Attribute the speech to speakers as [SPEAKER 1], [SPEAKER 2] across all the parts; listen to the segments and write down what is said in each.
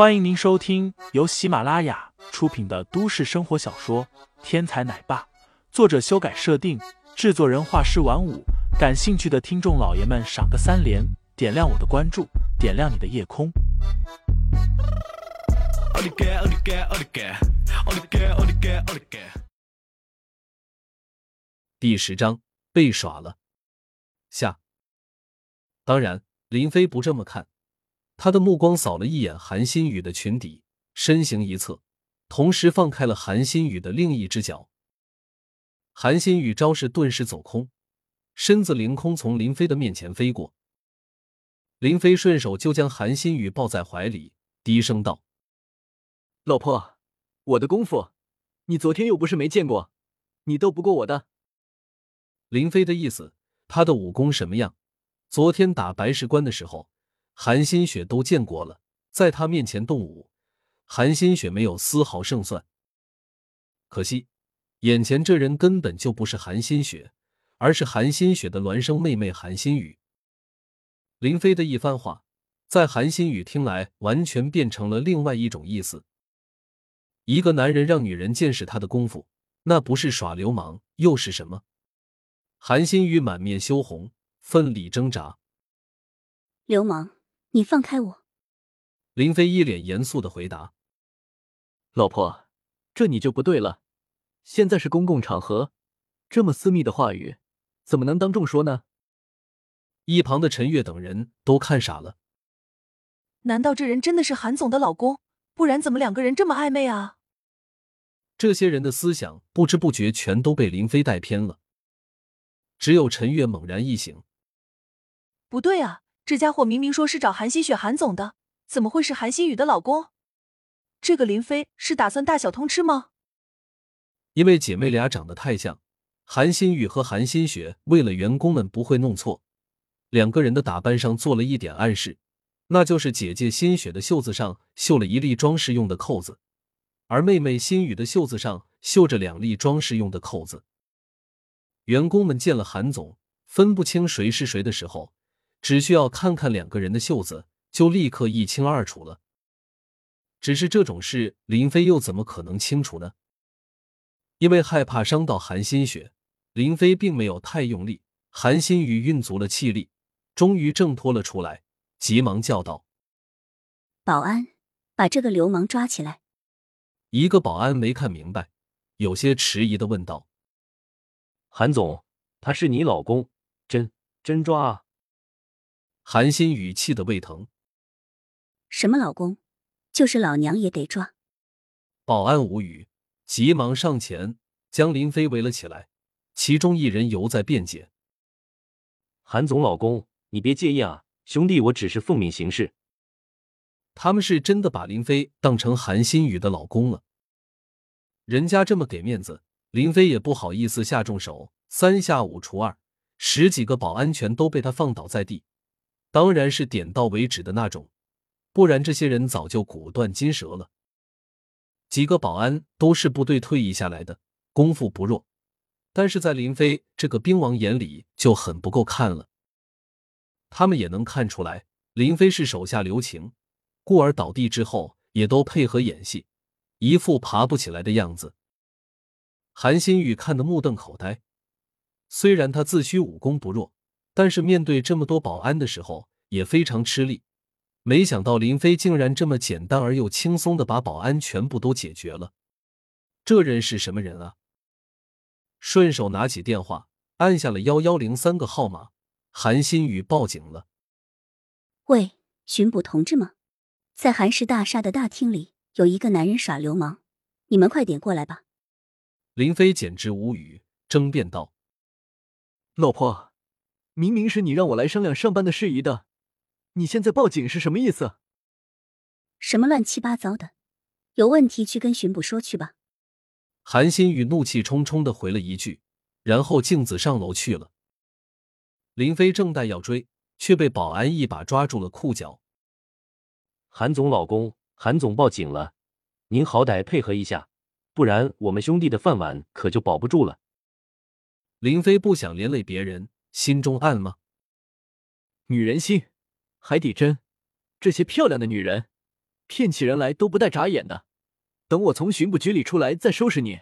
[SPEAKER 1] 欢迎您收听由喜马拉雅出品的都市生活小说《天才奶爸》，作者修改设定，制作人画师晚舞。感兴趣的听众老爷们，赏个三连，点亮我的关注，点亮你的夜空。
[SPEAKER 2] 第十章被耍了。下，当然，林飞不这么看。他的目光扫了一眼韩新宇的裙底，身形一侧，同时放开了韩新宇的另一只脚。韩新宇招式顿时走空，身子凌空从林飞的面前飞过。林飞顺手就将韩新宇抱在怀里，低声道：“
[SPEAKER 3] 老婆，我的功夫，你昨天又不是没见过，你斗不过我的。”
[SPEAKER 2] 林飞的意思，他的武功什么样？昨天打白石关的时候。韩新雪都见过了，在他面前动武，韩新雪没有丝毫胜算。可惜，眼前这人根本就不是韩新雪，而是韩新雪的孪生妹妹韩新雨。林飞的一番话，在韩新雨听来，完全变成了另外一种意思。一个男人让女人见识他的功夫，那不是耍流氓又是什么？韩新雨满面羞红，奋力挣扎，
[SPEAKER 4] 流氓。你放开我！
[SPEAKER 2] 林飞一脸严肃的回答：“
[SPEAKER 3] 老婆，这你就不对了。现在是公共场合，这么私密的话语，怎么能当众说呢？”
[SPEAKER 2] 一旁的陈月等人都看傻了。
[SPEAKER 5] 难道这人真的是韩总的老公？不然怎么两个人这么暧昧啊？
[SPEAKER 2] 这些人的思想不知不觉全都被林飞带偏了。只有陈月猛然一醒：“
[SPEAKER 5] 不对啊！”这家伙明明说是找韩新雪韩总的，怎么会是韩新雨的老公？这个林飞是打算大小通吃吗？
[SPEAKER 2] 因为姐妹俩长得太像，韩新宇和韩新雪为了员工们不会弄错，两个人的打扮上做了一点暗示，那就是姐姐新雪的袖子上绣了一粒装饰用的扣子，而妹妹新雨的袖子上绣着两粒装饰用的扣子。员工们见了韩总，分不清谁是谁的时候。只需要看看两个人的袖子，就立刻一清二楚了。只是这种事，林飞又怎么可能清楚呢？因为害怕伤到韩新雪，林飞并没有太用力。韩新宇运足了气力，终于挣脱了出来，急忙叫道：“
[SPEAKER 4] 保安，把这个流氓抓起来！”
[SPEAKER 2] 一个保安没看明白，有些迟疑的问道：“
[SPEAKER 6] 韩总，他是你老公，真真抓啊？”
[SPEAKER 2] 韩新宇气得胃疼。
[SPEAKER 4] 什么老公，就是老娘也得抓。
[SPEAKER 2] 保安无语，急忙上前将林飞围了起来。其中一人犹在辩解：“
[SPEAKER 6] 韩总老公，你别介意啊，兄弟，我只是奉命行事。”
[SPEAKER 2] 他们是真的把林飞当成韩新宇的老公了。人家这么给面子，林飞也不好意思下重手。三下五除二，十几个保安全都被他放倒在地。当然是点到为止的那种，不然这些人早就骨断筋折了。几个保安都是部队退役下来的，功夫不弱，但是在林飞这个兵王眼里就很不够看了。他们也能看出来，林飞是手下留情，故而倒地之后也都配合演戏，一副爬不起来的样子。韩新宇看得目瞪口呆，虽然他自诩武功不弱。但是面对这么多保安的时候也非常吃力，没想到林飞竟然这么简单而又轻松的把保安全部都解决了。这人是什么人啊？顺手拿起电话，按下了幺幺零三个号码。韩新宇报警了。
[SPEAKER 4] 喂，巡捕同志吗？在韩氏大厦的大厅里有一个男人耍流氓，你们快点过来吧。
[SPEAKER 2] 林飞简直无语，争辩道：“
[SPEAKER 3] 老婆。”明明是你让我来商量上班的事宜的，你现在报警是什么意思？
[SPEAKER 4] 什么乱七八糟的！有问题去跟巡捕说去吧。
[SPEAKER 2] 韩新宇怒气冲冲的回了一句，然后径自上楼去了。林飞正待要追，却被保安一把抓住了裤脚。
[SPEAKER 6] 韩总老公，韩总报警了，您好歹配合一下，不然我们兄弟的饭碗可就保不住了。
[SPEAKER 2] 林飞不想连累别人。心中暗骂：“
[SPEAKER 3] 女人心，海底针。这些漂亮的女人，骗起人来都不带眨眼的。等我从巡捕局里出来再收拾你。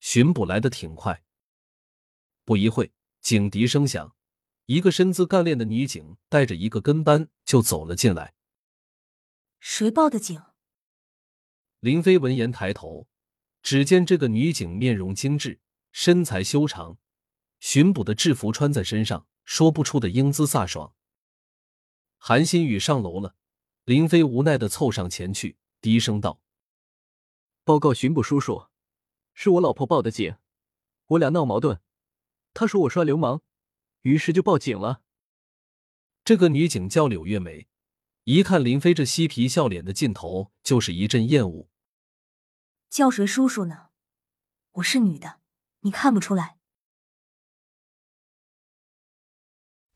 [SPEAKER 2] 巡捕来的挺快，不一会，警笛声响，一个身姿干练的女警带着一个跟班就走了进来。
[SPEAKER 7] 谁报的警？
[SPEAKER 2] 林飞闻言抬头，只见这个女警面容精致，身材修长，巡捕的制服穿在身上，说不出的英姿飒爽。韩新宇上楼了，林飞无奈的凑上前去，低声道：“
[SPEAKER 3] 报告巡捕叔叔，是我老婆报的警，我俩闹矛盾，她说我耍流氓，于是就报警了。”
[SPEAKER 2] 这个女警叫柳月梅。一看林飞这嬉皮笑脸的劲头，就是一阵厌恶。
[SPEAKER 7] 叫谁叔叔呢？我是女的，你看不出来？